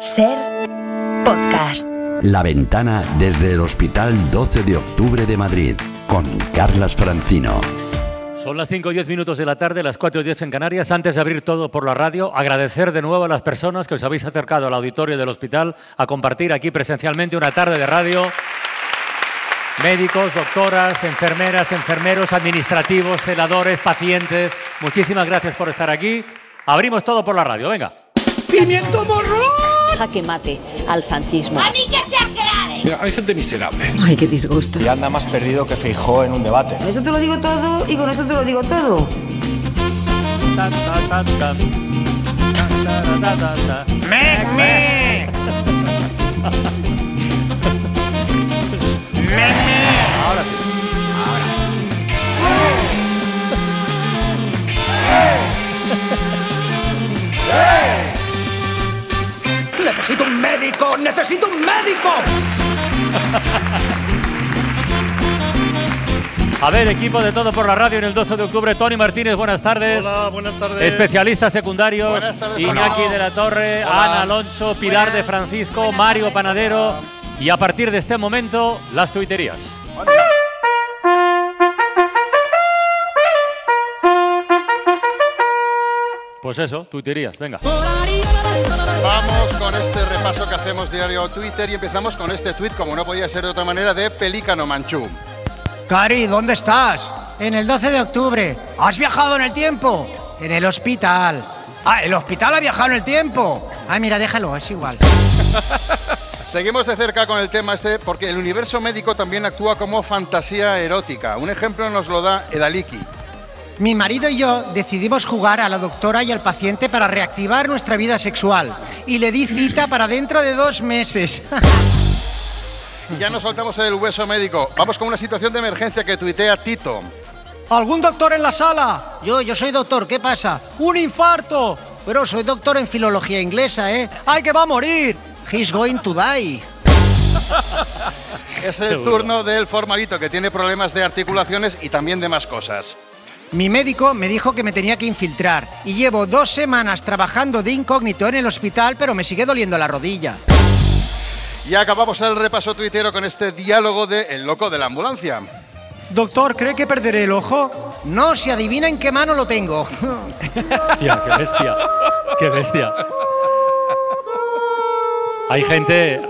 Ser podcast. La ventana desde el Hospital 12 de Octubre de Madrid con Carlas Francino. Son las 5 y 10 minutos de la tarde, las 4 y 10 en Canarias. Antes de abrir todo por la radio, agradecer de nuevo a las personas que os habéis acercado al auditorio del hospital a compartir aquí presencialmente una tarde de radio. Médicos, doctoras, enfermeras, enfermeros, administrativos, celadores, pacientes. Muchísimas gracias por estar aquí. Abrimos todo por la radio, venga. ¡Pimiento morro! Jaque mate al sanchismo. ¡A mí que se aclare! Mira, hay gente miserable. Ay, qué disgusto. Y anda más perdido que Feijó en un debate. Eso te lo digo todo y con eso te lo digo todo. ¡Necesito un médico! ¡Necesito un médico! A ver, equipo de todo por la radio en el 12 de octubre. Tony Martínez, buenas tardes. Hola, buenas tardes. Especialistas secundarios. Buenas tardes, Iñaki de la Torre, Hola. Ana Alonso, Pilar de Francisco, Mario Panadero. Y a partir de este momento, las tuiterías. Pues eso, tuiterías, venga. Vamos con este repaso que hacemos diario a Twitter y empezamos con este tweet, como no podía ser de otra manera, de Pelícano Manchú. Cari, ¿dónde estás? En el 12 de octubre. ¿Has viajado en el tiempo? En el hospital. Ah, el hospital ha viajado en el tiempo. Ah, mira, déjalo, es igual. Seguimos de cerca con el tema este porque el universo médico también actúa como fantasía erótica. Un ejemplo nos lo da Edaliki. Mi marido y yo decidimos jugar a la doctora y al paciente para reactivar nuestra vida sexual. Y le di cita para dentro de dos meses. Ya nos soltamos el hueso médico. Vamos con una situación de emergencia que tuitea Tito. ¿Algún doctor en la sala? Yo, yo soy doctor, ¿qué pasa? ¡Un infarto! Pero soy doctor en filología inglesa, ¿eh? ¡Ay, que va a morir! He's going to die. Es el turno del formalito que tiene problemas de articulaciones y también de más cosas. Mi médico me dijo que me tenía que infiltrar y llevo dos semanas trabajando de incógnito en el hospital, pero me sigue doliendo la rodilla. Y acabamos el repaso tuitero con este diálogo de El loco de la ambulancia. Doctor, ¿cree que perderé el ojo? No, si adivina en qué mano lo tengo. Tía, qué bestia. Qué bestia. Hay gente,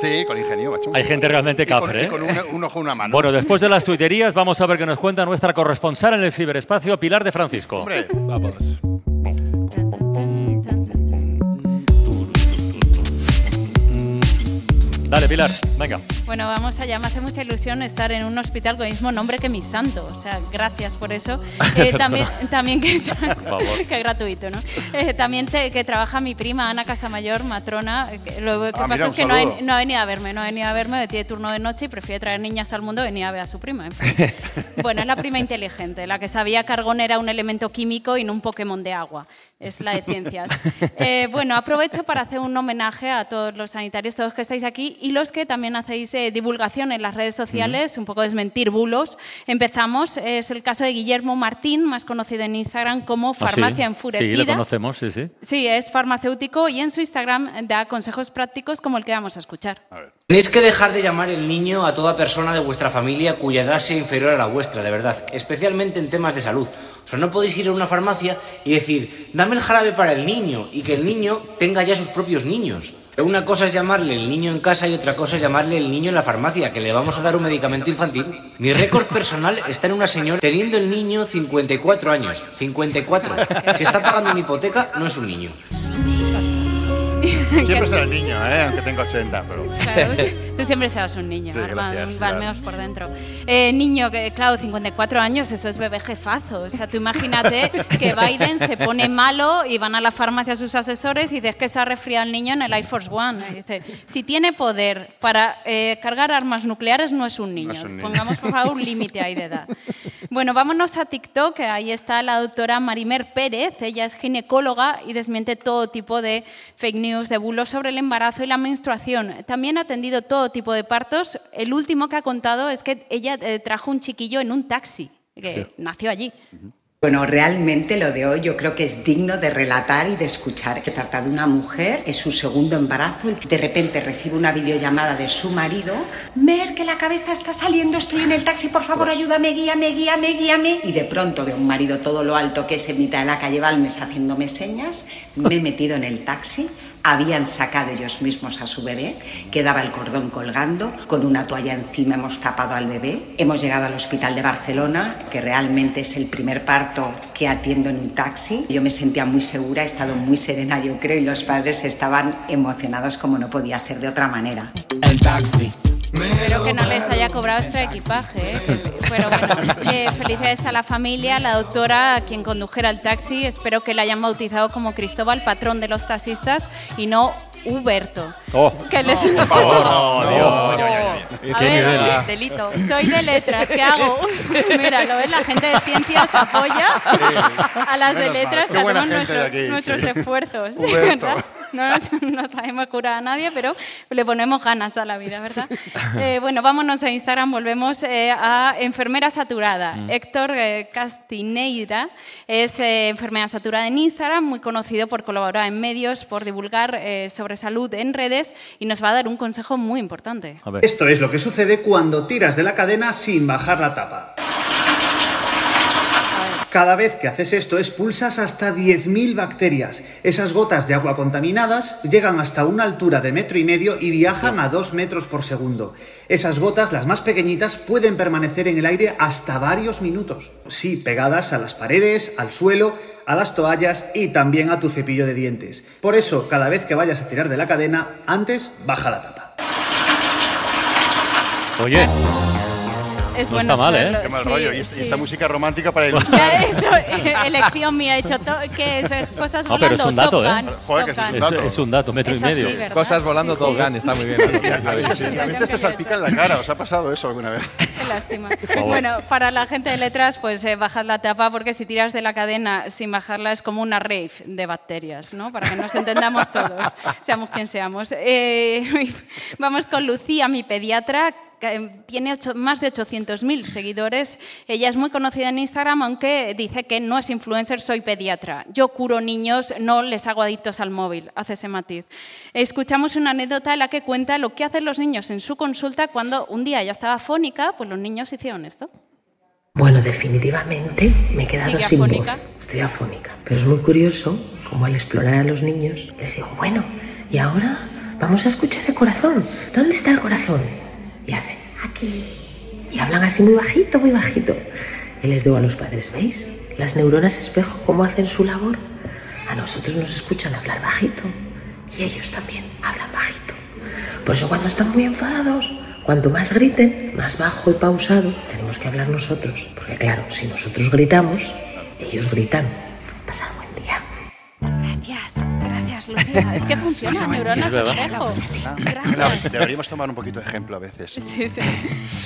Sí, con ingenio, macho. hay gente realmente Y con, cafre, y ¿eh? con un, un ojo, una mano. Bueno, después de las tuiterías, vamos a ver qué nos cuenta nuestra corresponsal en el ciberespacio, Pilar de Francisco. Hombre, Vamos. Dale, Pilar, venga. Bueno, vamos allá. Me hace mucha ilusión estar en un hospital con el mismo nombre que mi santo. O sea, gracias por eso. Eh, también, también que, que gratuito, ¿no? Eh, también te- que trabaja mi prima Ana Casamayor, matrona. que Lo que Ah, pasa mira, es que no ha, no ha venido a verme, no ha venido a verme, tiene turno de noche y prefiere traer niñas al mundo, venía a ver a su prima. en fin. bueno, es la prima inteligente, la que sabía que argón era un elemento químico y no un Pokémon de agua. Es la de ciencias. Eh, bueno, aprovecho para hacer un homenaje a todos los sanitarios, todos que estáis aquí y los que también hacéis eh, divulgación en las redes sociales, un poco desmentir bulos. Empezamos, es el caso de Guillermo Martín, más conocido en Instagram como Ah, sí. Farmacia Sí, Enfurecida. lo conocemos, sí, sí. Sí, es farmacéutico y en su Instagram da consejos prácticos como el que vamos a escuchar. Tenéis que dejar de llamar el niño a toda persona de vuestra familia cuya edad sea inferior a la vuestra, de verdad, especialmente en temas de salud. O sea, no podéis ir a una farmacia y decir, dame el jarabe para el niño y que el niño tenga ya sus propios niños. Una cosa es llamarle el niño en casa y otra cosa es llamarle el niño en la farmacia, que le vamos a dar un medicamento infantil. Mi récord personal está en una señora teniendo el niño 54 años. 54. Si está pagando una hipoteca, no es un niño. siempre será el niño, ¿eh? aunque tenga 80. Pero... Tú siempre serás un niño, Sí, gracias, balmeos por dentro. Eh, niño, que claro, 54 años, eso es bebé jefazo. O sea, tú imagínate que Biden se pone malo y van a la farmacia sus asesores y dices que se ha resfriado el niño en el Air Force One. Y dice, si tiene poder para eh, cargar armas nucleares, no es un niño. es un niño. Pongamos, por favor, un límite ahí de edad. Bueno, vámonos a TikTok, ahí está la doctora Marimer Pérez. Ella es ginecóloga y desmiente todo tipo de fake news, de bulos sobre el embarazo y la menstruación. También ha atendido todo tipo de partos. El último que ha contado es que ella eh, trajo un chiquillo en un taxi, que nació allí. Bueno, realmente lo de hoy yo creo que es digno de relatar y de escuchar. Que trata de una mujer que su segundo embarazo, de repente recibe una videollamada de su marido. Mer, que la cabeza está saliendo, estoy en el taxi, por favor ayúdame, guíame, guíame, guíame. Y de pronto ve un marido todo lo alto que es en mitad de la calle Balmes haciéndome señas. Me he metido en el taxi. Habían sacado ellos mismos a su bebé, quedaba el cordón colgando, con una toalla encima hemos tapado al bebé. Hemos llegado al hospital de Barcelona, que realmente es el primer parto que atiendo en un taxi. Yo me sentía muy segura, he estado muy serena, yo creo, y los padres estaban emocionados como no podía ser de otra manera. El taxi. Espero que no les haya cobrado extra equipaje. ¿eh? Pero bueno, eh, felicidades a la familia, a la doctora, a quien condujera el taxi. Espero que la hayan bautizado como Cristóbal, patrón de los taxistas, y no Huberto. Oh. Que les- Por favor, no, No. Dios. A ver, nivel. delito. Soy de letras, ¿qué hago? Mira, lo ves, la gente de ciencias apoya a las de letras que buena de nuestros, aquí, nuestros sí. esfuerzos. No, no sabemos curar a nadie, pero le ponemos ganas a la vida, ¿verdad? Eh, bueno, vámonos a Instagram, volvemos eh, a Enfermera Saturada. Mm. Héctor eh, Castineira es eh, enfermera saturada en Instagram, muy conocido por colaborar en medios, por divulgar eh, sobre salud en redes y nos va a dar un consejo muy importante. Esto es lo que sucede cuando tiras de la cadena sin bajar la tapa. Cada vez que haces esto expulsas hasta 10.000 bacterias. Esas gotas de agua contaminadas llegan hasta una altura de metro y medio y viajan a 2 metros por segundo. Esas gotas, las más pequeñitas, pueden permanecer en el aire hasta varios minutos. Sí, pegadas a las paredes, al suelo, a las toallas y también a tu cepillo de dientes. Por eso, cada vez que vayas a tirar de la cadena, antes baja la tapa. Oye, Es no bueno está mal, ¿eh? Qué mal Sí, rollo. Y, esta- sí. y esta música romántica para Ya, ilustrar. esto, eh, elección mía, he hecho to- ¿qué es? Cosas No, pero volando, es un dato, ¿eh? Joder, que es un dato. Es, es un dato, metro Es y medio. Cosas volando Sí, Top está muy bien. A veces, a veces te salpica en la cara. ¿Os ha pasado eso alguna vez? Qué lástima. Bueno, para la gente de letras, pues eh, bajad la tapa porque si tiras de la cadena sin bajarla es como una rave de bacterias, ¿no? Para que nos entendamos todos, seamos quien seamos. Eh, vamos con Lucía, mi pediatra. Eh, Tiene ocho- más de 800.000 seguidores. Ella es muy conocida en Instagram, aunque dice que no es influencer, soy pediatra. Yo curo niños, no les hago adictos al móvil. Hace ese matiz. Escuchamos una anécdota en la que cuenta lo que hacen los niños en su consulta cuando un día ella estaba fónica, pues los niños hicieron esto. Bueno, definitivamente me he quedado Sigue sin voz. afónica. Estoy afónica. Pero es muy curioso como al explorar a los niños les digo, bueno, y ahora vamos a escuchar el corazón. ¿Dónde está el corazón? Y hacen, aquí. Y hablan así muy bajito, muy bajito. Y les digo a los padres, ¿veis? Las neuronas espejo cómo hacen su labor. A nosotros nos escuchan hablar bajito. Y ellos también hablan bajito. Por eso cuando están muy enfadados, cuanto más griten, más bajo y pausado, tenemos que hablar nosotros. Porque claro, si nosotros gritamos, ellos gritan. Pasad buen día. Gracias, Es que funciona, neuronas espejo. Deberíamos tomar un poquito de ejemplo a veces. Sí, sí.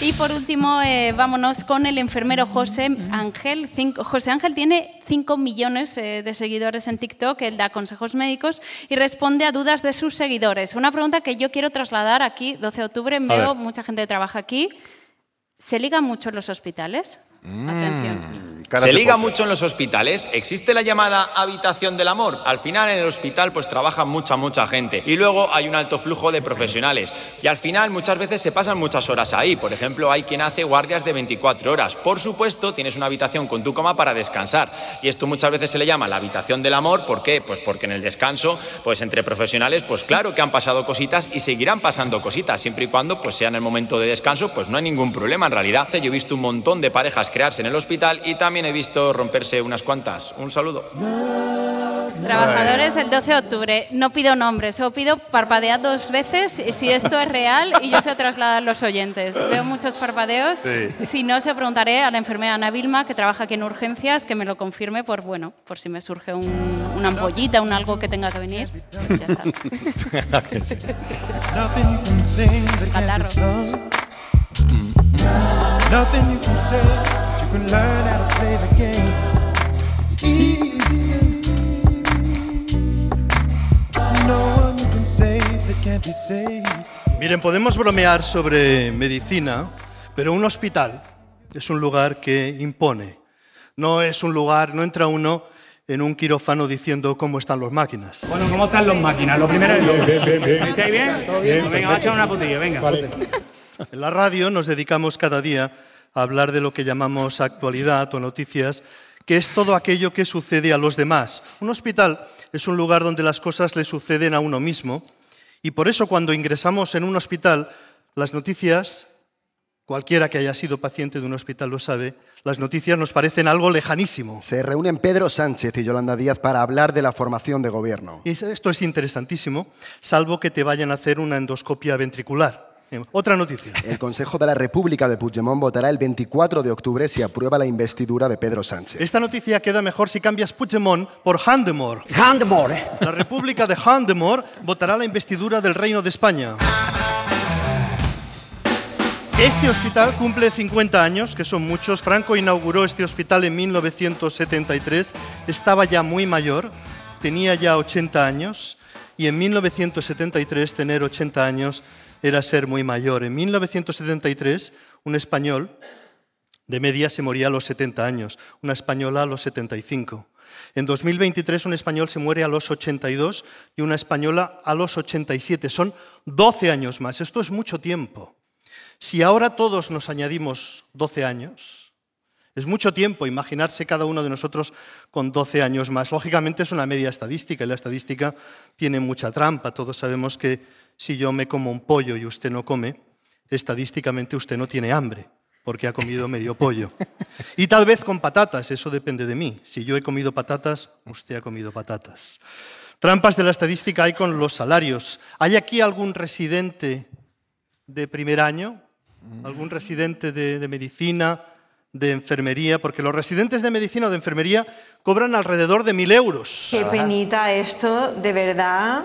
Y por último, eh, vámonos con el enfermero José Ángel. Cinco- José Ángel tiene 5 millones eh, de seguidores en TikTok, él da consejos médicos y responde a dudas de sus seguidores. Una pregunta que yo quiero trasladar aquí, 12 de octubre, veo mucha gente que trabaja aquí. ¿Se liga mucho en los hospitales? Atención. Se liga mucho en los hospitales. Existe la llamada habitación del amor. Al final en el hospital pues trabaja mucha, mucha gente. Y luego hay un alto flujo de profesionales. Y al final muchas veces se pasan muchas horas ahí. Por ejemplo, hay quien hace guardias de 24 horas. Por supuesto, tienes una habitación con tu cama para descansar. Y esto muchas veces se le llama la habitación del amor. ¿Por qué? Pues porque en el descanso, pues entre profesionales, pues claro que han pasado cositas y seguirán pasando cositas. Siempre y cuando pues sea en el momento de descanso, pues no hay ningún problema en realidad. Yo he visto un montón de parejas crearse en el hospital y también he visto romperse unas cuantas. Un saludo. Trabajadores del 12 de octubre, no pido nombres, solo pido parpadear dos veces si esto es real y yo se trasladar a los oyentes. Veo muchos parpadeos. Sí. Si no, se preguntaré a la enfermera Ana Vilma, que trabaja aquí en urgencias, que me lo confirme por, bueno, por si me surge un- una ampollita, un algo que tenga que venir. Pues ya está. Catarro. Can learn how to play the game. It's easy. No one can say that can't be saved. Miren, podemos bromear sobre medicina, pero un hospital es un lugar que impone. No es un lugar, no entra uno en un quirófano diciendo cómo están las máquinas. Bueno, ¿cómo están las máquinas? Lo primero es... Bien, bien, bien, bien. ¿Estáis bien? ¿Todo bien? Pues venga, va a echar una putilla, venga. En la radio nos dedicamos cada día a hablar de lo que llamamos actualidad o noticias, que es todo aquello que sucede a los demás. Un hospital es un lugar donde las cosas le suceden a uno mismo y por eso cuando ingresamos en un hospital, las noticias, cualquiera que haya sido paciente de un hospital lo sabe, las noticias nos parecen algo lejanísimo. Se reúnen Pedro Sánchez y Yolanda Díaz para hablar de la formación de gobierno. Y esto es interesantísimo, salvo que te vayan a hacer una endoscopia ventricular. Otra noticia. El Consejo de la República de Puigdemont votará el 24 de octubre si aprueba la investidura de Pedro Sánchez. Esta noticia queda mejor si cambias Puigdemont por Handemore. Handemore. La República de Handemore votará la investidura del Reino de España. Este hospital cumple 50 años, que son muchos. Franco inauguró este hospital en 1973. Estaba ya muy mayor, tenía ya 80 años. Y en 1973 tener 80 años era ser muy mayor. En 1973 un español de media se moría a los 70 años, una española a los 75. En 2023 un español se muere a los 82 y una española a los 87. Son 12 años más. Esto es mucho tiempo. Si ahora todos nos añadimos 12 años, es mucho tiempo imaginarse cada uno de nosotros con 12 años más. Lógicamente es una media estadística y la estadística tiene mucha trampa. Todos sabemos que si yo me como un pollo y usted no come, estadísticamente usted no tiene hambre porque ha comido medio pollo. Y tal vez con patatas, eso depende de mí. Si yo he comido patatas, usted ha comido patatas. Trampas de la estadística hay con los salarios. ¿Hay aquí algún residente de primer año? ¿Algún residente de, de medicina, de enfermería? Porque los residentes de medicina o de enfermería cobran alrededor de mil euros. Qué penita esto, de verdad.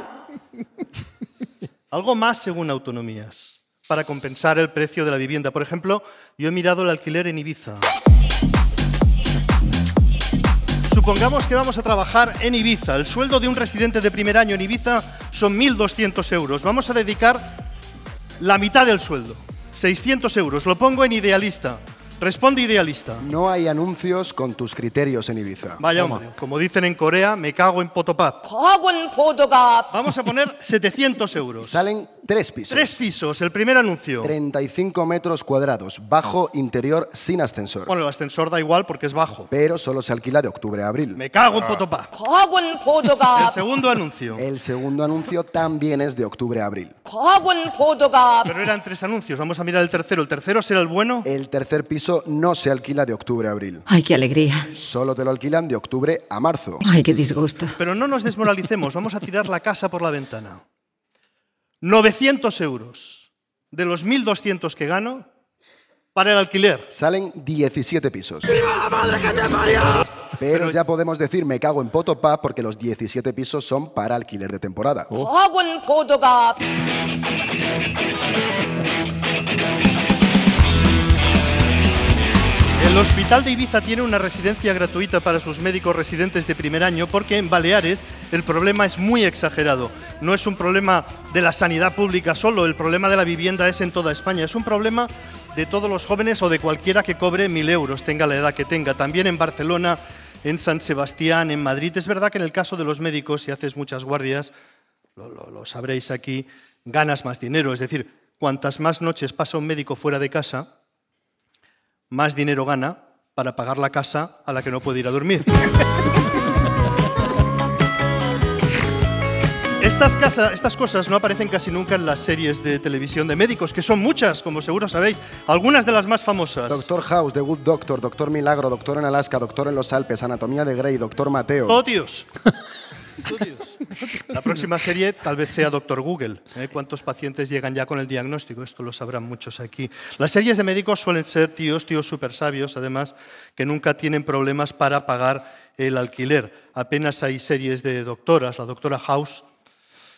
Algo más según autonomías, para compensar el precio de la vivienda. Por ejemplo, yo he mirado el alquiler en Ibiza. Supongamos que vamos a trabajar en Ibiza. El sueldo de un residente de primer año en Ibiza son 1.200 euros. Vamos a dedicar la mitad del sueldo, 600 euros. Lo pongo en idealista. Responde idealista. No hay anuncios con tus criterios en Ibiza. Vaya hombre, como dicen en Corea, me cago en Potopap. Vamos a poner 700 euros. Salen tres pisos. Tres pisos, el primer anuncio. 35 metros cuadrados, bajo, interior, sin ascensor. Bueno, el ascensor da igual porque es bajo. Pero solo se alquila de octubre a abril. Me cago en Potopap. El segundo anuncio. El segundo anuncio también es de octubre a abril. Pero eran tres anuncios. Vamos a mirar el tercero. ¿El tercero será el bueno? El tercer piso no se alquila de octubre a abril. Ay, qué alegría. Solo te lo alquilan de octubre a marzo. Ay, qué disgusto. Pero no nos desmoralicemos. Vamos a tirar la casa por la ventana. 900 euros de los 1.200 que gano para el alquiler. Salen 17 pisos. Pero ya podemos decir me cago en Potopap porque los 17 pisos son para alquiler de temporada. El Hospital de Ibiza tiene una residencia gratuita para sus médicos residentes de primer año porque en Baleares el problema es muy exagerado. No es un problema de la sanidad pública solo, el problema de la vivienda es en toda España. Es un problema de todos los jóvenes o de cualquiera que cobre mil euros, tenga la edad que tenga. También en Barcelona, en San Sebastián, en Madrid. Es verdad que en el caso de los médicos, si haces muchas guardias, lo, lo- sabréis aquí, ganas más dinero. Es decir, cuantas más noches pasa un médico fuera de casa, más dinero gana para pagar la casa a la que no puede ir a dormir. Estas, casa- estas cosas no aparecen casi nunca en las series de televisión de médicos, que son muchas, como seguro sabéis, algunas de las más famosas. Doctor House, The Good Doctor, Doctor Milagro, Doctor en Alaska, Doctor en los Alpes, Anatomía de Grey, Doctor Mateo. Todo tíos. La próxima serie tal vez sea Doctor Google. ¿eh? ¿Cuántos pacientes llegan ya con el diagnóstico? Esto lo sabrán muchos aquí. Las series de médicos suelen ser tíos, tíos súper sabios, además, que nunca tienen problemas para pagar el alquiler. Apenas hay series de doctoras. La doctora House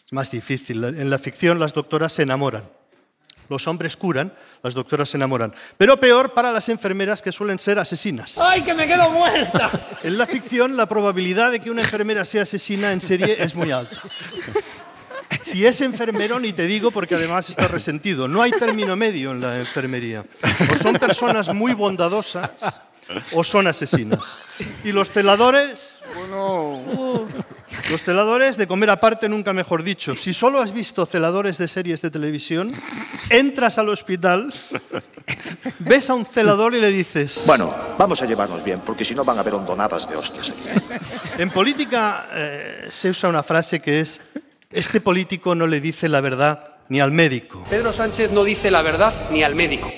es más difícil. En la ficción las doctoras se enamoran. Los hombres curan, las doctoras se enamoran. Pero peor para las enfermeras que suelen ser asesinas. ¡Ay, que me quedo muerta! En la ficción, la probabilidad de que una enfermera sea asesina en serie es muy alta. Si es enfermero, ni te digo, porque además está resentido. No hay término medio en la enfermería. O son personas muy bondadosas o son asesinas. Y los celadores, los celadores de comer aparte, nunca mejor dicho. Si solo has visto celadores de series de televisión, entras al hospital, ves a un celador y le dices... Bueno, vamos a llevarnos bien, porque si no van a haber hondonadas de hostias aquí. En política eh, se usa una frase que es, este político no le dice la verdad ni al médico. Pedro Sánchez no dice la verdad ni al médico.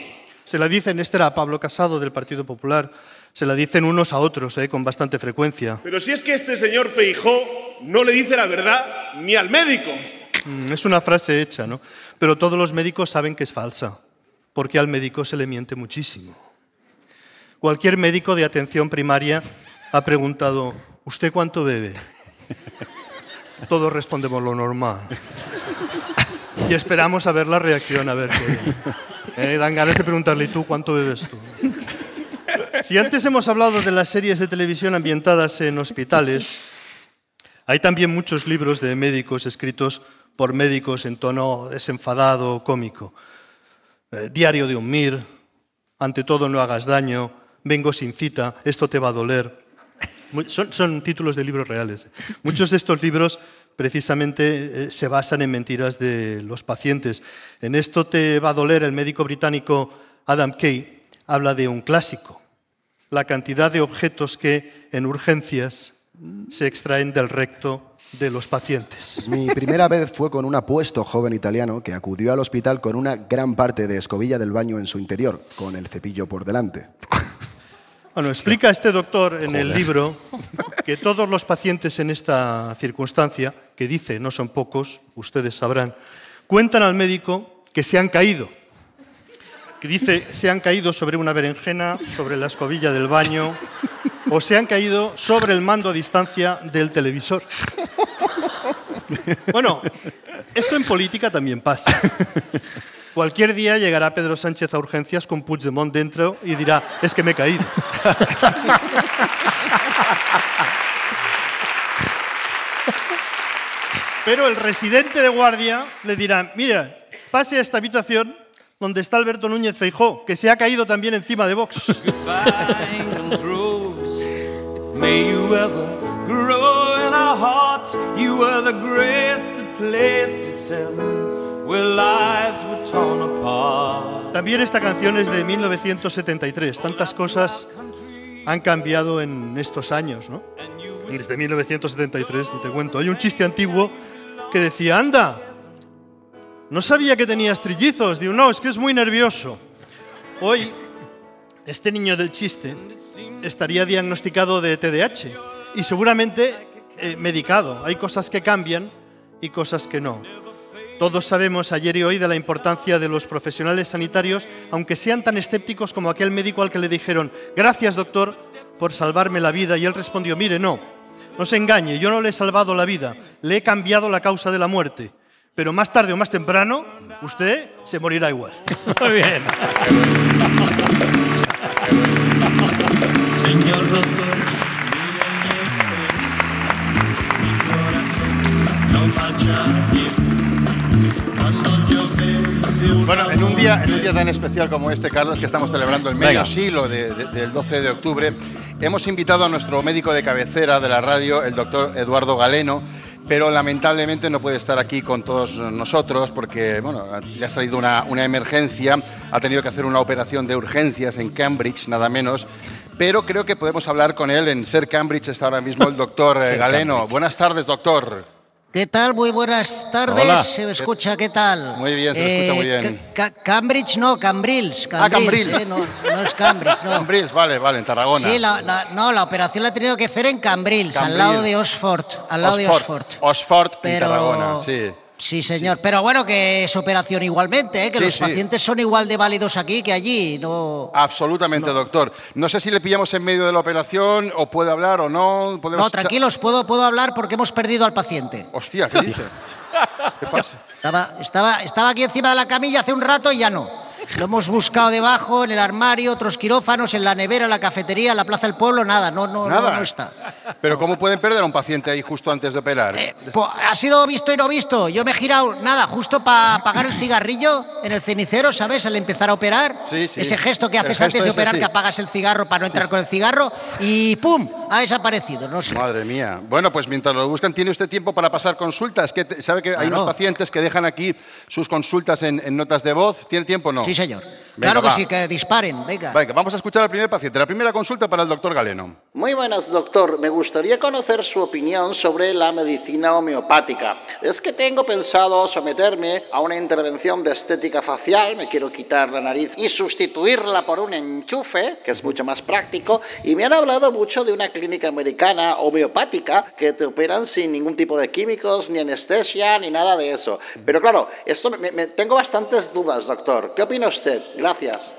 Se la dicen, este era Pablo Casado del Partido Popular, se la dicen unos a otros eh, con bastante frecuencia. Pero si es que este señor Feijó no le dice la verdad ni al médico. Mm, Es una frase hecha, ¿no? Pero todos los médicos saben que es falsa, porque al médico se le miente muchísimo. Cualquier médico de atención primaria ha preguntado, ¿usted cuánto bebe? Todos respondemos lo normal. Y esperamos a ver la reacción, a ver qué. Eh, dan ganas de preguntarle, ¿y tú cuánto bebes tú? Si antes hemos hablado de las series de televisión ambientadas en hospitales, hay también muchos libros de médicos escritos por médicos en tono desenfadado cómico. Eh, Diario de un MIR, Ante todo no hagas daño, Vengo sin cita, Esto te va a doler. Son títulos de libros reales. Muchos de estos libros precisamente eh, se basan en mentiras de los pacientes. En Esto te va a doler, el médico británico Adam Kay habla de un clásico, la cantidad de objetos que en urgencias se extraen del recto de los pacientes. Mi primera vez fue con un apuesto joven italiano que acudió al hospital con una gran parte de escobilla del baño en su interior, con el cepillo por delante. Bueno, explica este doctor en el libro que todos los pacientes en esta circunstancia, que dice no son pocos, ustedes sabrán, cuentan al médico que se han caído. Que dice se han caído sobre una berenjena, sobre la escobilla del baño o se han caído sobre el mando a distancia del televisor. Bueno, esto en política también pasa. Cualquier día llegará Pedro Sánchez a urgencias con Puigdemont dentro y dirá, es que me he caído. Pero el residente de guardia le dirá, mira, pase a esta habitación donde está Alberto Núñez Feijó, que se ha caído también encima de Vox. También esta canción es de 1973. Tantas cosas han cambiado en estos años, ¿no? Desde 1973, y te cuento. Hay un chiste antiguo que decía, anda, no sabía que tenías trillizos. Digo, no, es que es muy nervioso. Hoy, este niño del chiste estaría diagnosticado de TDAH y seguramente eh, medicado. Hay cosas que cambian y cosas que no. Todos sabemos ayer y hoy de la importancia de los profesionales sanitarios, aunque sean tan escépticos como aquel médico al que le dijeron, gracias doctor por salvarme la vida, y él respondió, mire, no, no se engañe, yo no le he salvado la vida, le he cambiado la causa de la muerte, pero más tarde o más temprano usted se morirá igual. Muy bien. Señor doctor, Bueno, en un, día, en un día tan especial como este, Carlos, que estamos celebrando el medio Venga. siglo de- de- del 12 de octubre, hemos invitado a nuestro médico de cabecera de la radio, el doctor Eduardo Galeno, pero lamentablemente no puede estar aquí con todos nosotros porque bueno, le ha salido una, una emergencia, ha tenido que hacer una operación de urgencias en Cambridge, nada menos. Pero creo que podemos hablar con él. En Ser Cambridge está ahora mismo el doctor eh, Galeno. Cambridge. Buenas tardes, doctor. ¿Qué tal? Muy buenas tardes. Hola. ¿Se me escucha? ¿Qué tal? Muy bien, se le escucha muy bien. Ca- Ca- Cambridge no, Cambrils. Ah, Cambrils. ¿eh? No, no es Cambridge, no. Cambrils, vale, vale, en Tarragona. Sí, la, la- no, la operación la he tenido que hacer en Cambrils, al lado de Oxford. Al lado de Oxford. Oxford en Pero- Tarragona, sí. Sí, señor. Pero bueno, que es operación igualmente, ¿eh? que Sí, los sí. pacientes son igual de válidos aquí que allí. No, Absolutamente, doctor. No sé si le pillamos en medio de la operación o puede hablar o no. Podemos no tranquilos, puedo, puedo hablar porque hemos perdido al paciente. Hostia, ¿qué dice? ¿Qué pasa? Estaba, estaba, estaba aquí encima de la camilla hace un rato y ya no. Lo hemos buscado debajo, en el armario, otros quirófanos, en la nevera, en la cafetería, en la plaza del pueblo, nada, no, no, Nada. no está. Pero ¿cómo pueden perder a un paciente ahí justo antes de operar? Pues, ha sido visto y no visto. Yo me he girado, nada, justo para apagar el cigarrillo en el cenicero, ¿sabes? Al empezar a operar. Sí, sí. Ese gesto que haces gesto antes de ese, operar, que apagas el cigarro para no entrar con el cigarro y ¡pum! Ha desaparecido. No sé. Madre mía. Bueno, pues mientras lo buscan, ¿tiene usted tiempo para pasar consultas? Que ¿Sabe que hay Claro. unos pacientes que dejan aquí sus consultas en, en notas de voz? ¿Tiene tiempo o no? Señor. Venga, claro que va. sí, que disparen, venga. Venga, vamos a escuchar al primer paciente. La primera consulta para el doctor Galeno. Muy buenas, doctor. Me gustaría conocer su opinión sobre la medicina homeopática. Es que tengo pensado someterme a una intervención de estética facial, me quiero quitar la nariz y sustituirla por un enchufe, que es mucho más práctico, y me han hablado mucho de una clínica americana homeopática que te operan sin ningún tipo de químicos, ni anestesia, ni nada de eso. Pero claro, esto me- me- tengo bastantes dudas, doctor. ¿Qué opina usted? Gracias.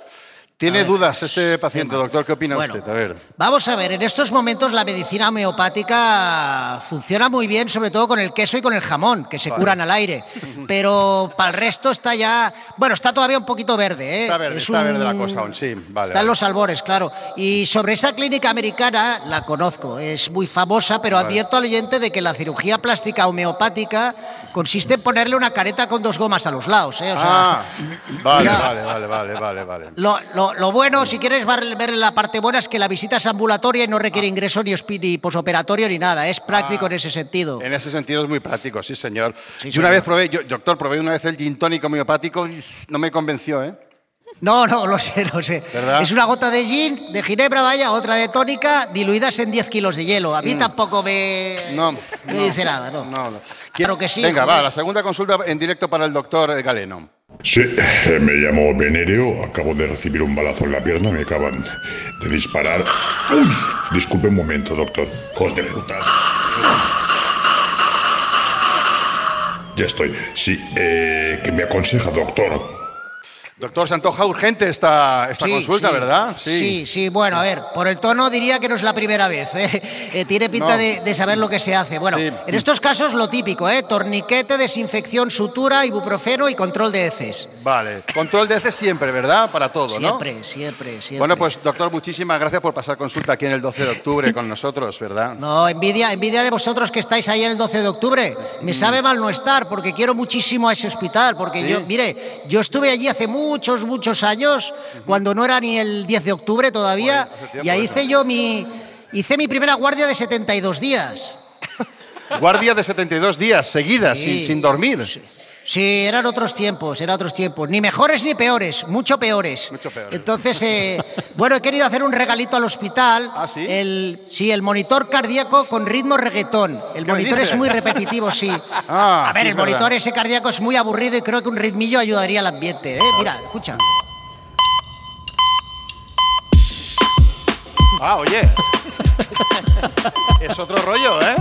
¿Tiene dudas este paciente, doctor? ¿Qué opina Bueno. usted? A ver. Vamos a ver, en estos momentos la medicina homeopática funciona muy bien, sobre todo con el queso y con el jamón, que se Vale. curan al aire. Pero para el resto está ya. Bueno, está todavía un poquito verde, ¿eh? Está verde, Es está un- verde la cosa aún, sí. Vale, Está en vale. los albores, claro. Y sobre esa clínica americana, la conozco, es muy famosa, pero Vale. advierto al oyente de que la cirugía plástica homeopática consiste en ponerle una careta con dos gomas a los lados, ¿eh? O sea, Ah, vale, Ya. vale, vale, vale, vale, vale. Lo, lo- lo bueno, si quieres ver, la parte buena, es que la visita es ambulatoria y no requiere ingreso ni, ni posoperatorio ni nada. Es práctico en ese sentido. En ese sentido es muy práctico, sí, señor. Sí, yo una vez probé, yo- doctor, probé una vez el gin tónico homeopático y no me convenció, ¿eh? No, no, lo sé, lo sé. ¿Verdad? Es una gota de gin, de ginebra, vaya, otra de tónica, diluidas en 10 kilos de hielo. A mí Mm. tampoco me, No, me no. dice nada, ¿no? No, no. Claro que sí. Venga, joder. va, la segunda consulta en directo para el doctor Galeno. Sí, eh, me llamo Venereo, acabo de recibir un balazo en la pierna, me acaban de disparar. ¡Uy! Disculpe un momento, doctor. Hijos de putas. Ya estoy. Sí, eh, ¿qué me aconseja, doctor? Doctor, se antoja urgente esta, esta Sí, consulta, sí. ¿verdad? Sí, sí, bueno, a ver, por el tono diría que no es la primera vez. ¿eh? Eh, tiene pinta No. de, de saber lo que se hace. Bueno, Sí. en estos casos lo típico, ¿eh? Torniquete, desinfección, sutura, ibuprofeno y control de heces. Vale. Control de heces siempre, ¿verdad? Para todo, ¿no? Siempre, siempre, siempre. Bueno, pues doctor, muchísimas gracias por pasar consulta aquí en el 12 de octubre con nosotros, ¿verdad? No, envidia, envidia de vosotros que estáis ahí el 12 de octubre. Me sabe mal no estar porque quiero muchísimo a ese hospital. Porque ¿Sí? yo, mire, yo estuve allí hace muchos, muchos años, cuando no era ni el 10 de octubre todavía, tiempo y ahí hice yo mi, hice mi primera guardia de 72 días. Guardia de 72 días seguidas, Sí. sin, sin dormir. Sí, eran otros tiempos, eran otros tiempos. Ni mejores ni peores, mucho peores. Mucho peor. Entonces, eh, bueno, he querido hacer un regalito al hospital. ¿Ah, sí? El, sí, el monitor cardíaco con ritmo reggaetón. El ¿Qué me monitor es muy repetitivo, sí. Ah, A ver, sí, el verdad. monitor ese cardíaco es muy aburrido y creo que un ritmillo ayudaría al ambiente. ¿eh? Mira, escucha. Ah, oye. es otro rollo, ¿eh?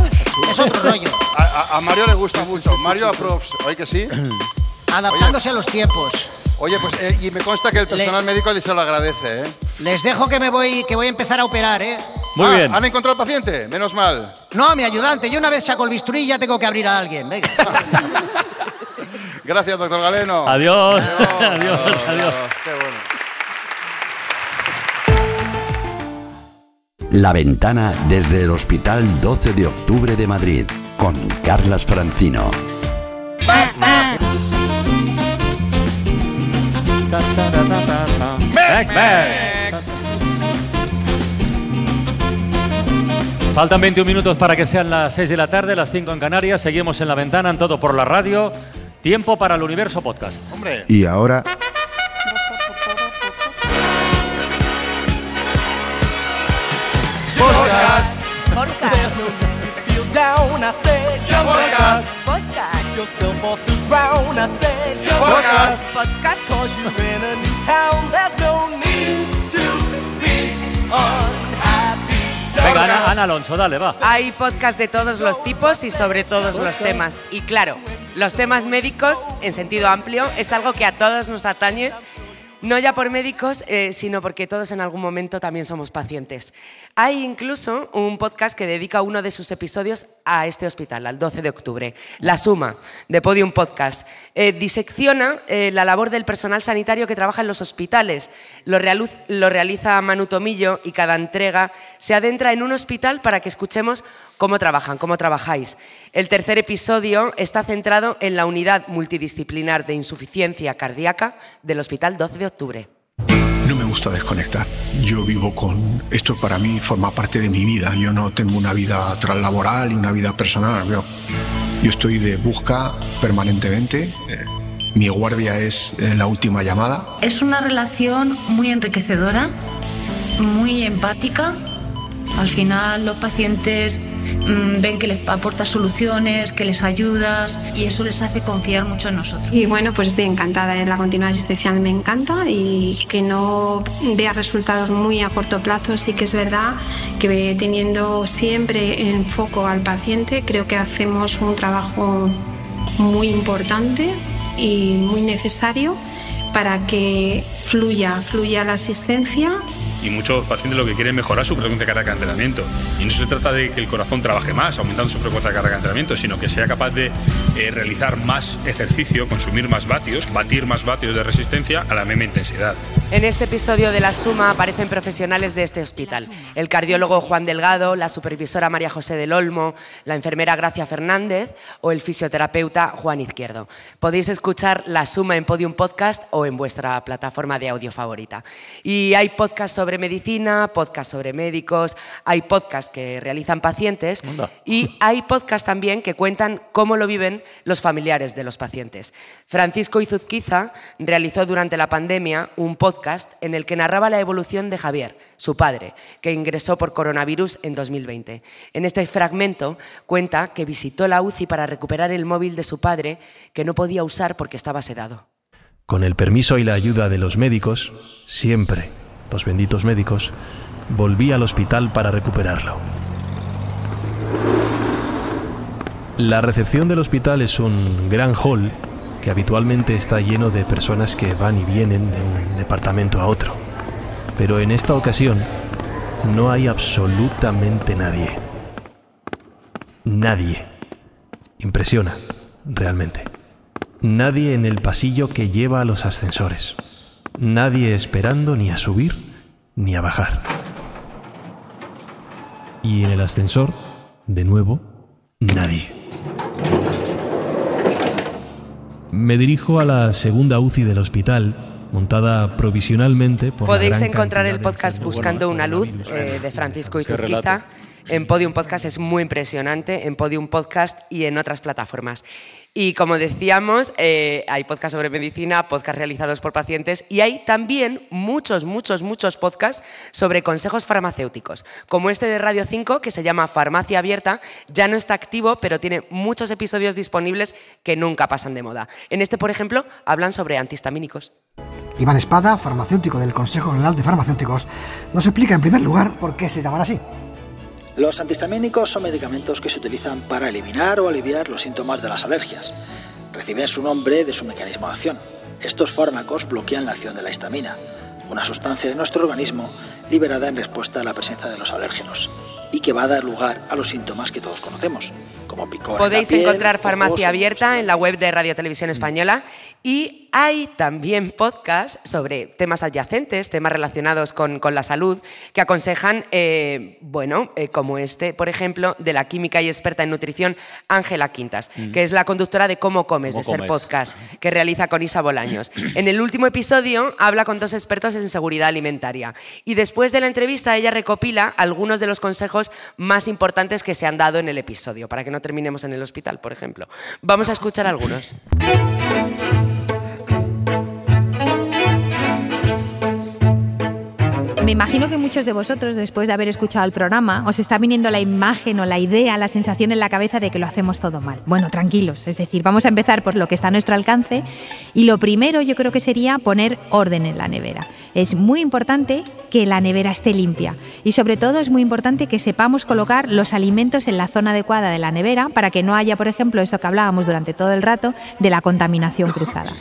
Es otro rollo. A, a- a Mario le gusta mucho. Mario approves. ¿Oye que sí? Adaptándose a los tiempos. Oye, pues eh, y me consta que el personal médico le se lo agradece, ¿eh? Les dejo que me voy, que voy a empezar a operar, ¿eh? Muy Ah, bien. ¿Han encontrado al paciente? Menos mal. No, mi ayudante. Yo una vez saco el bisturí y ya tengo que abrir a alguien. Venga. Gracias, doctor Galeno. Adiós. Adiós, adiós. Qué bueno. La ventana desde el Hospital 12 de Octubre de Madrid con Carlas Francino. Back, back. Faltan 21 minutos para que sean las 6 de la tarde, las 5 en Canarias. Seguimos en la ventana, en todo por la radio. Tiempo para el Universo Podcast. Hombre. Y ahora, Feel down, I said. Podcast. Podcast. Yourself off the ground, I said. Podcast. Podcast. Cause you're in a new town. There's no need to be unhappy. Venga, Ana, Ana Alonso, dale, va. Hay podcast de todos los tipos y sobre todos los temas. Y claro, los temas médicos, en sentido amplio, es algo que a todos nos atañe, no ya por médicos, eh, sino porque todos en algún momento también somos pacientes. Hay incluso un podcast que dedica uno de sus episodios a este hospital, al 12 de octubre. La suma de Podium Podcast eh, disecciona eh, la labor del personal sanitario que trabaja en los hospitales. Lo, lo realiza Manu Tomillo y cada entrega se adentra en un hospital para que escuchemos cómo trabajan, cómo trabajáis. El tercer episodio está centrado en la unidad multidisciplinar de insuficiencia cardíaca del Hospital 12 de octubre. No me gusta desconectar. Yo vivo con... Esto para mí forma parte de mi vida. Yo no tengo una vida laboral y una vida personal. Yo, yo estoy de busca permanentemente. Eh, Mi guardia es eh, la última llamada. Es una relación muy enriquecedora, muy empática. Al final los pacientes mm, ven que les aportas soluciones, que les ayudas y eso les hace confiar mucho en nosotros. Y bueno, pues estoy encantada. La continuidad asistencial me encanta y que no vea resultados muy a corto plazo. Sí que es verdad que teniendo siempre en foco al paciente, creo que hacemos un trabajo muy importante y muy necesario para que fluya, fluya la asistencia y muchos pacientes lo que quieren es mejorar su frecuencia cardíaca de entrenamiento. Y no se trata de que el corazón trabaje más, aumentando su frecuencia cardíaca de entrenamiento, sino que sea capaz de eh, realizar más ejercicio, consumir más vatios, batir más vatios de resistencia a la misma intensidad. En este episodio de La Suma aparecen profesionales de este hospital. El cardiólogo Juan Delgado, la supervisora María José del Olmo, la enfermera Gracia Fernández o el fisioterapeuta Juan Izquierdo. Podéis escuchar La Suma en Podium Podcast o en vuestra plataforma de audio favorita. Y hay podcasts sobre medicina, podcasts sobre médicos, hay podcasts que realizan pacientes y hay podcasts también que cuentan cómo lo viven los familiares de los pacientes. Francisco Izuzquiza realizó durante la pandemia un podcast en el que narraba la evolución de Javier, su padre, que ingresó por coronavirus en 2020. En este fragmento cuenta que visitó la UCI para recuperar el móvil de su padre que no podía usar porque estaba sedado. Con el permiso y la ayuda de los médicos, siempre, los benditos médicos, volví al hospital para recuperarlo. La recepción del hospital es un gran hall que habitualmente está lleno de personas que van y vienen de un departamento a otro. Pero en esta ocasión no hay absolutamente nadie. Nadie. Impresiona, realmente. Nadie en el pasillo que lleva a los ascensores. Nadie esperando ni a subir ni a bajar. Y en el ascensor, de nuevo, nadie. Me dirijo a la segunda UCI del hospital, montada provisionalmente por la Podéis gran encontrar el podcast Buscando una luz eh, de Francisco Izuzquiza en Podium Podcast, es muy impresionante, en Podium Podcast y en otras plataformas. Y como decíamos, eh, hay podcasts sobre medicina, podcasts realizados por pacientes y hay también muchos, muchos, muchos podcasts sobre consejos farmacéuticos, como este de Radio 5 que se llama Farmacia Abierta, ya no está activo, pero tiene muchos episodios disponibles que nunca pasan de moda. En este, por ejemplo, hablan sobre antihistamínicos. Iván Espada, farmacéutico del Consejo General de Farmacéuticos, nos explica en primer lugar por qué se llaman así. Los antihistamínicos son medicamentos que se utilizan para eliminar o aliviar los síntomas de las alergias. Reciben su nombre de su mecanismo de acción. Estos fármacos bloquean la acción de la histamina, una sustancia de nuestro organismo liberada en respuesta a la presencia de los alérgenos y que va a dar lugar a los síntomas que todos conocemos, como picor. en la Podéis piel, encontrar Farmacia Abierta en la web de Radio Televisión Española y hay también podcasts sobre temas adyacentes, temas relacionados con, con la salud, que aconsejan, eh, bueno, eh, como este, por ejemplo, de la química y experta en nutrición Ángela Quintas, Mm. que es la conductora de Cómo Comes, ¿Cómo de Ser? Podcast, que realiza con Isa Bolaños. En el último episodio habla con dos expertos en seguridad alimentaria y después de la entrevista ella recopila algunos de los consejos más importantes que se han dado en el episodio, para que no terminemos en el hospital, por ejemplo. Vamos a escuchar algunos. Me imagino que muchos de vosotros, después de haber escuchado el programa, os está viniendo la imagen o la idea, la sensación en la cabeza de que lo hacemos todo mal. Bueno, tranquilos, es decir, vamos a empezar por lo que está a nuestro alcance y lo primero yo creo que sería poner orden en la nevera. Es muy importante que la nevera esté limpia y sobre todo es muy importante que sepamos colocar los alimentos en la zona adecuada de la nevera para que no haya, por ejemplo, esto que hablábamos durante todo el rato de la contaminación cruzada.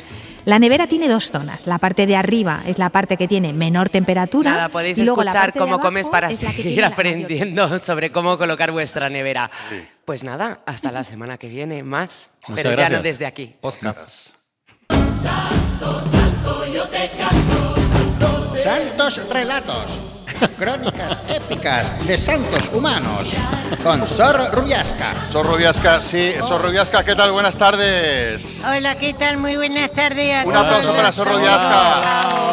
La nevera tiene dos zonas. La parte de arriba es la parte que tiene menor temperatura. Nada, podéis y luego la escuchar cómo comes para seguir aprendiendo sobre cómo colocar vuestra nevera. Pues nada, hasta la semana que viene, más. Muchas pero ya no desde aquí. Podcast. Santos relatos. Crónicas épicas de santos humanos. Con Sor Rubiasca. Sor Rubiasca, sí, Sor Rubiasca, ¿qué tal? Buenas tardes. Hola, ¿qué tal? Muy buenas tardes a Un aplauso para Sor Hola, Rubiasca.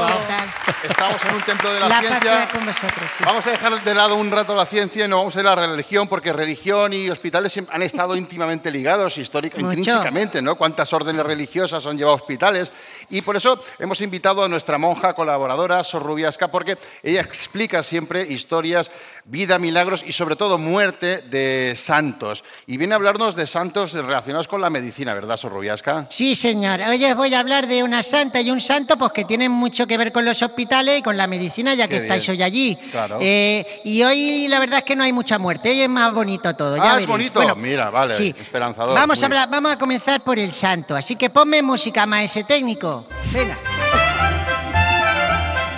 Estamos en un templo de la, La ciencia. con vosotros, sí. Vamos a dejar de lado un rato la ciencia y nos vamos a ir a la religión, porque religión y hospitales han estado íntimamente ligados, histórica, Mucho. intrínsecamente, ¿no? Cuántas órdenes religiosas han llevado a hospitales. Y por eso hemos invitado a nuestra monja colaboradora, Sor Rubiasca, porque ella explica siempre historias, vida, milagros y sobre todo muerte de santos. Y viene a hablarnos de santos relacionados con la medicina, ¿verdad, Sor Rubiasca? Sí, señor. Hoy os voy a hablar de una santa y un santo pues, que tienen mucho que ver con los hospitales y con la medicina, ya que estáis hoy allí. Claro. Eh, y hoy la verdad es que no hay mucha muerte, hoy es más bonito todo. ya ah, es bonito. Bueno, Mira, vale, sí. esperanzador. Vamos a, hablar, vamos a comenzar por el santo, así que ponme música más ese técnico. Venga.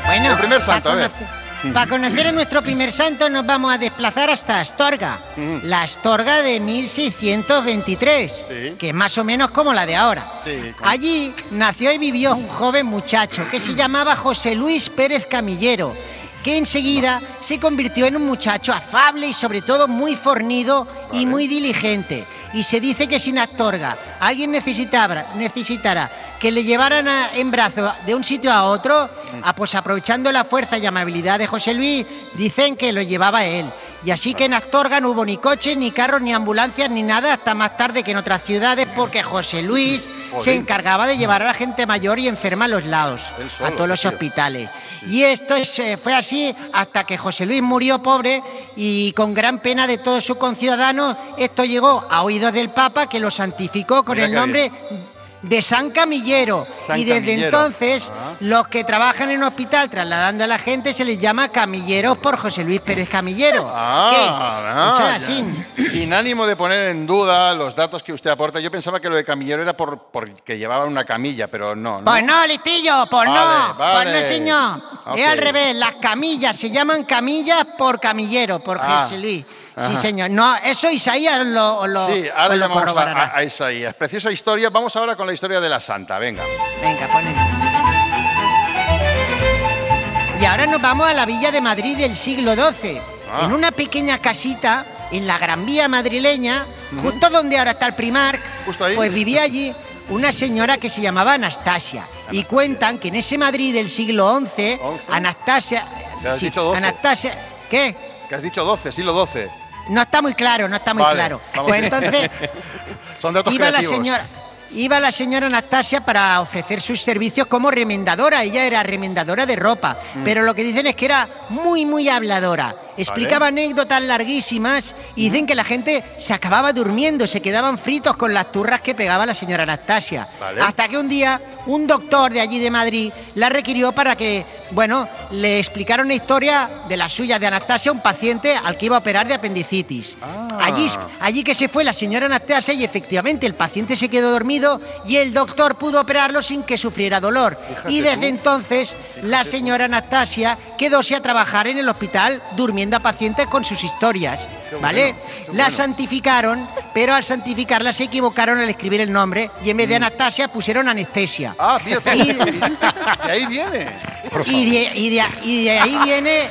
Bueno, El primer santo, a para ver. Conocer- Para conocer a nuestro primer santo nos vamos a desplazar hasta Astorga, la Astorga de 1623, que es más o menos como la de ahora. Sí, Allí nació y vivió un joven muchacho que se llamaba José Luis Pérez Camillero, que enseguida se convirtió en un muchacho afable y sobre todo muy fornido y muy diligente. Y se dice que sin Astorga alguien necesitara, necesitara que le llevaran a- en brazos de un sitio a otro, ah, pues aprovechando la fuerza y amabilidad de José Luis, dicen que lo llevaba él. Y así que en Astorga no hubo ni coches, ni carros, ni ambulancias, ni nada, hasta más tarde que en otras ciudades, porque José Luis se encargaba de llevar a la gente mayor y enferma a los lados, solo, a todos los tío. hospitales. Y esto es, eh, fue así hasta que José Luis murió pobre y con gran pena de todos sus conciudadanos, esto llegó a oídos del Papa que lo santificó con Mira el nombre de San Camillero. San y desde Camillero. entonces, Ah. los que trabajan en un hospital trasladando a la gente se les llama camilleros por José Luis Pérez Camillero. Ah, ah, ya. es así. Sin ánimo de poner en duda los datos que usted aporta, yo pensaba que lo de camillero era por porque llevaba una camilla, pero no. ¿no? Pues no, listillo, pues Vale, no, vale. pues no, señor. Ok. Es al revés, las camillas se llaman camillas por camillero, por Ah, José Luis. Sí, señor. No, eso Isaías lo, lo, Sí, ahora lo llamamos a, a Isaías. Preciosa historia. Vamos ahora con la historia de la santa. Venga. Venga, poneme. Y ahora nos vamos a la villa de Madrid del siglo XII. Ah. En una pequeña casita en la Gran Vía madrileña, justo donde ahora está el Primark, pues vivía allí una señora que se llamaba Anastasia. Y cuentan que en ese Madrid del siglo XI, Anastasia... ¿Qué has sí, dicho 12? Anastasia... ¿Qué? Que has dicho 12, siglo XII. No está muy claro, no está muy Vale, claro. Pues entonces Son datos iba la señora iba la señora Anastasia para ofrecer sus servicios como remendadora ella era remendadora de ropa Mm. pero lo que dicen es que era muy muy habladora explicaba anécdotas larguísimas y dicen que la gente se acababa durmiendo se quedaban fritos con las turras que pegaba la señora Anastasia Vale. hasta que un día un doctor de allí de Madrid la requirió para que bueno le explicara una historia de las suyas de Anastasia a un paciente al que iba a operar de apendicitis allí Allí que se fue la señora Anastasia y efectivamente el paciente se quedó dormido y el doctor pudo operarlo sin que sufriera dolor. Fíjate y desde tú. entonces la señora Anastasia quedóse a trabajar en el hospital durmiendo a pacientes con sus historias. ¿Vale? bueno, la bueno. santificaron, pero al santificarla se equivocaron al escribir el nombre y en vez de Anastasia pusieron anestesia. Mm. Ah, fíjate. Y- De ahí viene. Y de, y de- y de ahí viene.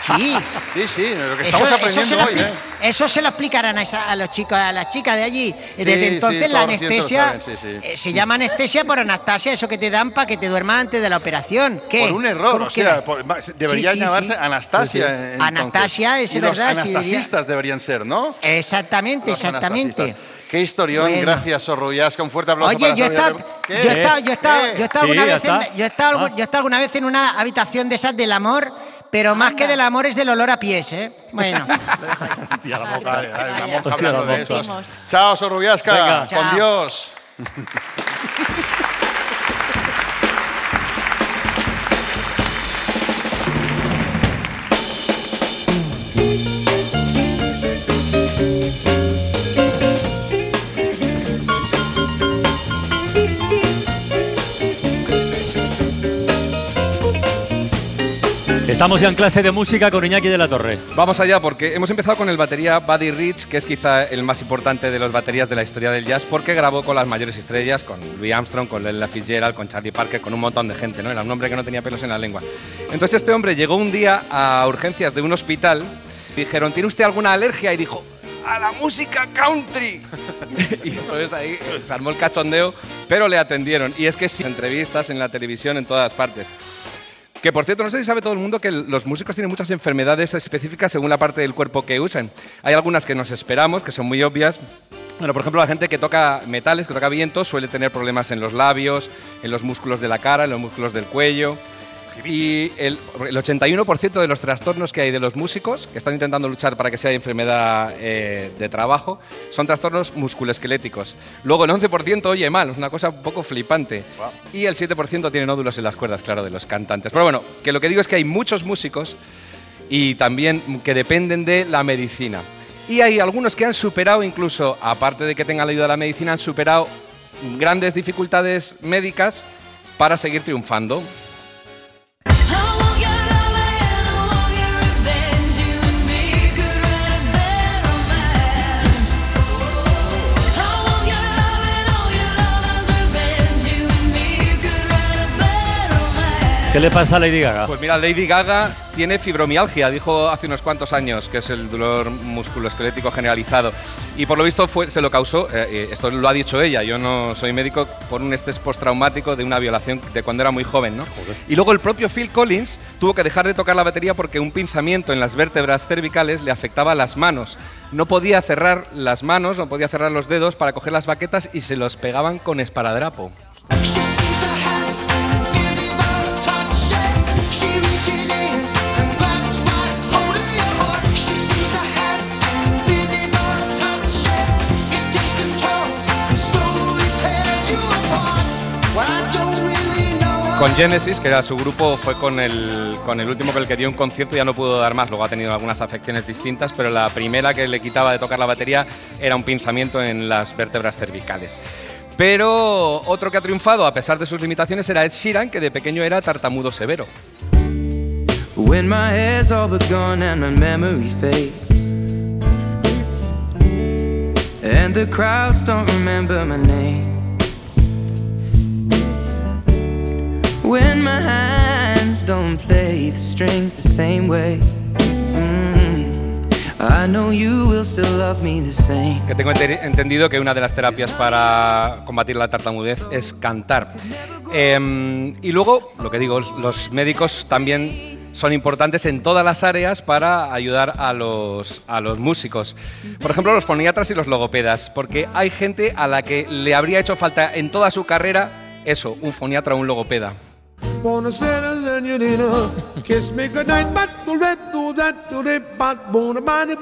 Sí. Sí, sí, lo que estamos Eso- aprendiendo eso hoy, ¿eh? Eso se lo explicarán a, esa- a los chicos, a las chicas de allí. Sí, Desde sí, entonces la los anestesia saben, sí, sí. eh, se llama anestesia por Anastasia, eso que te dan para que te duermas antes de la operación. ¿Qué? Por un error, ¿Cómo o que sea, era? por- debería Sí, sí, llamarse sí. Anastasia. Sí, sí. entonces. Anastasia, es y los verdad, sí, anastasistas deberían ser, ¿no? Exactamente, Los exactamente. Qué historión, Bueno. gracias, Sorrullasca. Un fuerte aplauso Oye, para yo he estado, yo he estado, yo he estado, yo he estado Sí, alguna ya vez en, está. yo he estado, Ah. yo he estado alguna vez en una habitación de esas del amor, pero más que del amor es del olor a pies, ¿eh? Bueno. Hostia, la boca. Vale, vale, una Hostia, hablando la de boca. estos. Chao, Sorrubiasca. Venga. Con Chao. Dios. Estamos ya en clase de música con Iñaki de la Torre. Vamos allá porque hemos empezado con el batería Buddy Rich, que es quizá el más importante de los baterías de la historia del jazz, porque grabó con las mayores estrellas, con Louis Armstrong, con Ella Fitzgerald, con Charlie Parker, con un montón de gente, ¿no? Era un hombre que no tenía pelos en la lengua. Entonces este hombre llegó un día a urgencias de un hospital, dijeron, ¿tiene usted alguna alergia? Y dijo, a la música country. y entonces ahí se armó el cachondeo, pero le atendieron. Y es que sí, entrevistas en la televisión en todas partes. Que por cierto, no sé si sabe todo el mundo que los músicos tienen muchas enfermedades específicas según la parte del cuerpo que usan. Hay algunas que nos esperamos, que son muy obvias. Bueno, por ejemplo, la gente que toca metales, que toca viento, suele tener problemas en los labios, en los músculos de la cara, en los músculos del cuello. Y el, el 81% de los trastornos que hay de los músicos, que están intentando luchar para que sea enfermedad eh, de trabajo, son trastornos musculoesqueléticos. Luego el 11% oye mal, es una cosa un poco flipante. Y el 7% tiene nódulos en las cuerdas, claro, de los cantantes. Pero bueno, que lo que digo es que hay muchos músicos y también que dependen de la medicina. Y hay algunos que han superado incluso, aparte de que tengan la ayuda de la medicina, han superado grandes dificultades médicas para seguir triunfando. ¿Qué le pasa a Lady Gaga? Pues mira, Lady Gaga tiene fibromialgia, dijo hace unos cuantos años, que es el dolor musculoesquelético generalizado. Y por lo visto fue, se lo causó, eh, eh, esto lo ha dicho ella, yo no soy médico, por un estrés postraumático de una violación de cuando era muy joven. ¿no? Y luego el propio Phil Collins tuvo que dejar de tocar la batería porque un pinzamiento en las vértebras cervicales le afectaba las manos. No podía cerrar las manos, no podía cerrar los dedos para coger las baquetas y se los pegaban con esparadrapo. Con Genesis, que era su grupo, fue con el, con el último con el que dio un concierto y ya no pudo dar más. Luego ha tenido algunas afecciones distintas, pero la primera que le quitaba de tocar la batería era un pinzamiento en las vértebras cervicales. Pero otro que ha triunfado, a pesar de sus limitaciones, era Ed Sheeran, que de pequeño era tartamudo severo. Crowds When my hands don't play the strings the same way Mm, I know you will me the same Que tengo ente- entendido que una de las terapias para combatir la tartamudez es cantar. Em, y luego, lo que digo, los médicos también son importantes en todas las áreas para ayudar a los, a los músicos. Por ejemplo, los foniatras y los logopedas, porque hay gente a la que le habría hecho falta en toda su carrera eso, un foniatra o un logopeda. Buonasera, signorina. Kiss me goodnight, but do that, do that, do that, but bona the.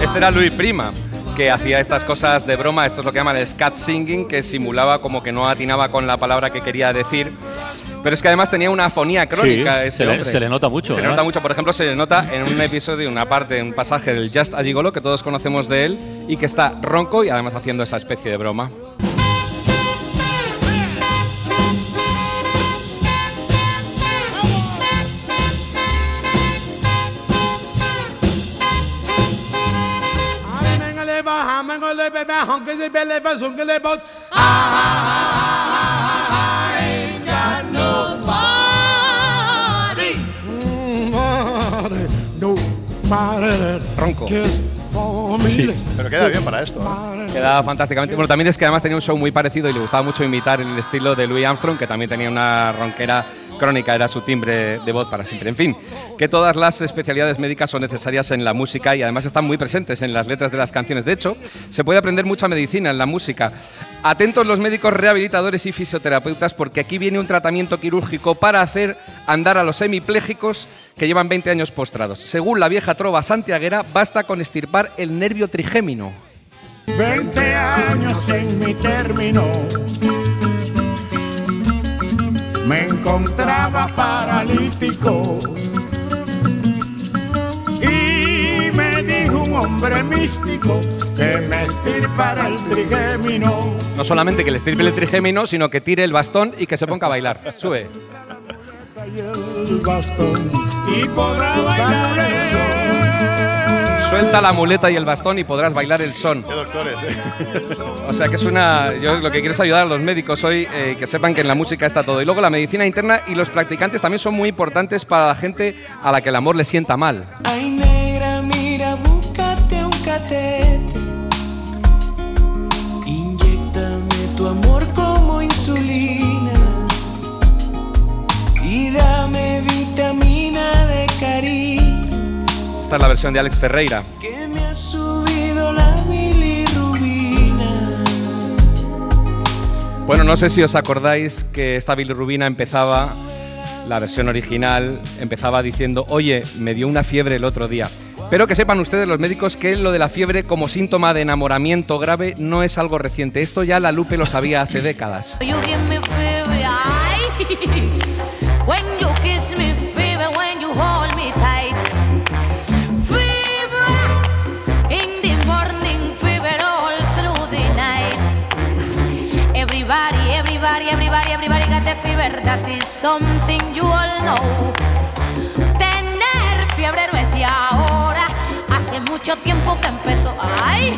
Este era Luis Prima, que hacía estas cosas de broma, esto es lo que llaman el scat singing, que simulaba como que no atinaba con la palabra que quería decir. Pero es que además tenía una afonía crónica. Sí, este se le- hombre. se le nota mucho, Se nota mucho. Por ejemplo, se le nota en un episodio, una parte, un pasaje del Just a Gigolo que todos conocemos de él y que está ronco y además haciendo esa especie de broma. Gonna live, but I ain't got nobody. Nobody, nobody that Ronco. cares for me. Pero queda bien para esto. ¿eh? Queda fantásticamente. Bueno, también es que además tenía un show muy parecido y le gustaba mucho imitar el estilo de Louis Armstrong, que también tenía una ronquera crónica, era su timbre de voz para siempre. En fin, que todas las especialidades médicas son necesarias en la música y además están muy presentes en las letras de las canciones. De hecho, se puede aprender mucha medicina en la música. Atentos los médicos rehabilitadores y fisioterapeutas porque aquí viene un tratamiento quirúrgico para hacer andar a los hemipléjicos que llevan 20 años postrados. Según la vieja trova santiaguera, basta con estirpar el nervio trigémino. 20 años en mi término. Me encontraba paralítico. Y me dijo un hombre místico que me estirpará el trigémino. No solamente que le estirpe el trigémino, sino que tire el bastón y que se ponga a bailar. Sube. Y podrá bailar Suelta la muleta y el bastón y podrás bailar el son. Qué doctores, ¿eh? O sea que es una. Yo lo que quiero es ayudar a los médicos hoy eh, que sepan que en la música está todo. Y luego la medicina interna y los practicantes también son muy importantes para la gente a la que el amor le sienta mal. Esta es la versión de Alex Ferreira. Que me ha subido la bilirrubina. Bueno, no sé si os acordáis que esta bilirrubina empezaba, la versión original, empezaba diciendo, oye, me dio una fiebre el otro día. Pero que sepan ustedes los médicos que lo de la fiebre como síntoma de enamoramiento grave no es algo reciente. Esto ya la Lupe lo sabía hace décadas. Is something you all know. Tener fiebre no es de ahora. Hace mucho tiempo que empezó. Ay.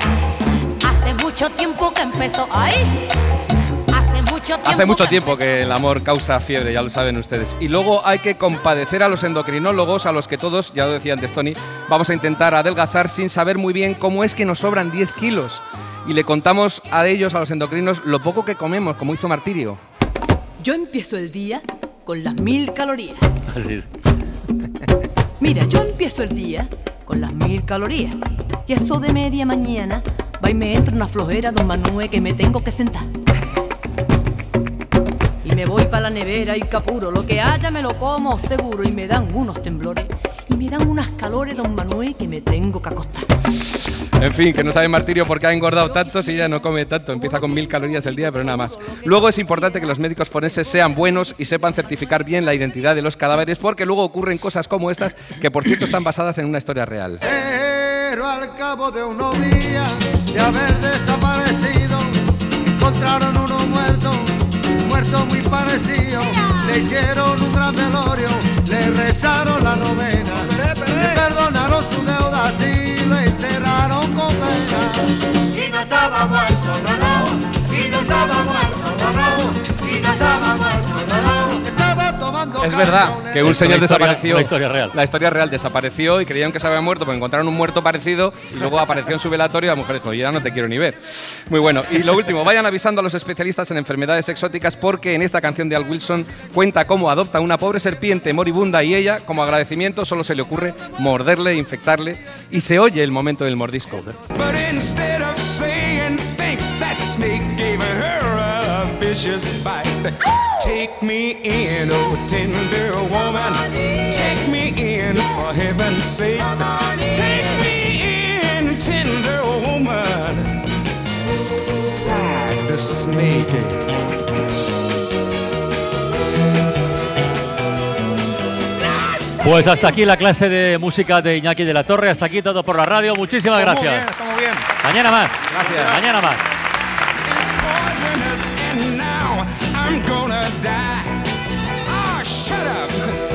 Hace mucho tiempo que empezó. Ay. Hace mucho tiempo. Hace mucho que tiempo que el amor causa fiebre, ya lo saben ustedes. Y luego hay que compadecer a los endocrinólogos, a los que todos, ya lo decía antes Tony, vamos a intentar adelgazar sin saber muy bien cómo es que nos sobran 10 kilos. Y le contamos a ellos, a los endocrinos, lo poco que comemos, como hizo Martirio. Yo empiezo el día con las mil calorías. Así es. Mira, yo empiezo el día con las mil calorías. Y eso de media mañana va y me entra una flojera, don Manuel, que me tengo que sentar. Y me voy para la nevera y capuro. Lo que haya me lo como seguro. Y me dan unos temblores. Me dan unas calores, don Manuel, que me tengo que acostar. En fin, que no sabe Martirio por qué ha engordado tanto si ya no come tanto. Empieza con mil calorías el día, pero nada más. Luego es importante que los médicos forenses sean buenos y sepan certificar bien la identidad de los cadáveres, porque luego ocurren cosas como estas, que por cierto están basadas en una historia real. Pero al cabo de unos días de haber desaparecido, encontraron uno muerto, un muerto muy parecido. Le hicieron un gran velorio, le rezaron la novena, le perdonaron su deuda y lo enterraron con pena. Y no estaba muerto, Es verdad que un señor historia- desapareció. una historia real. La historia real desapareció y creían que se había muerto, porque encontraron un muerto parecido y luego apareció en su velatorio y la mujer dijo, ya no te quiero ni ver. Muy bueno. Y lo último, vayan avisando a los especialistas en enfermedades exóticas porque en esta canción de Al Wilson cuenta cómo adopta una pobre serpiente moribunda y ella, como agradecimiento, solo se le ocurre morderle, infectarle y se oye el momento del mordisco. But vicious bite. Take me in, oh tender woman. Take me in, for heaven's sake. Take me in, tender woman. Sighed the snake. Pues hasta aquí la clase de música de Iñaki de la Torre. Hasta aquí todo por la radio. Muchísimas Está muy gracias. bien, está muy bien. Mañana más. Gracias. Mañana más.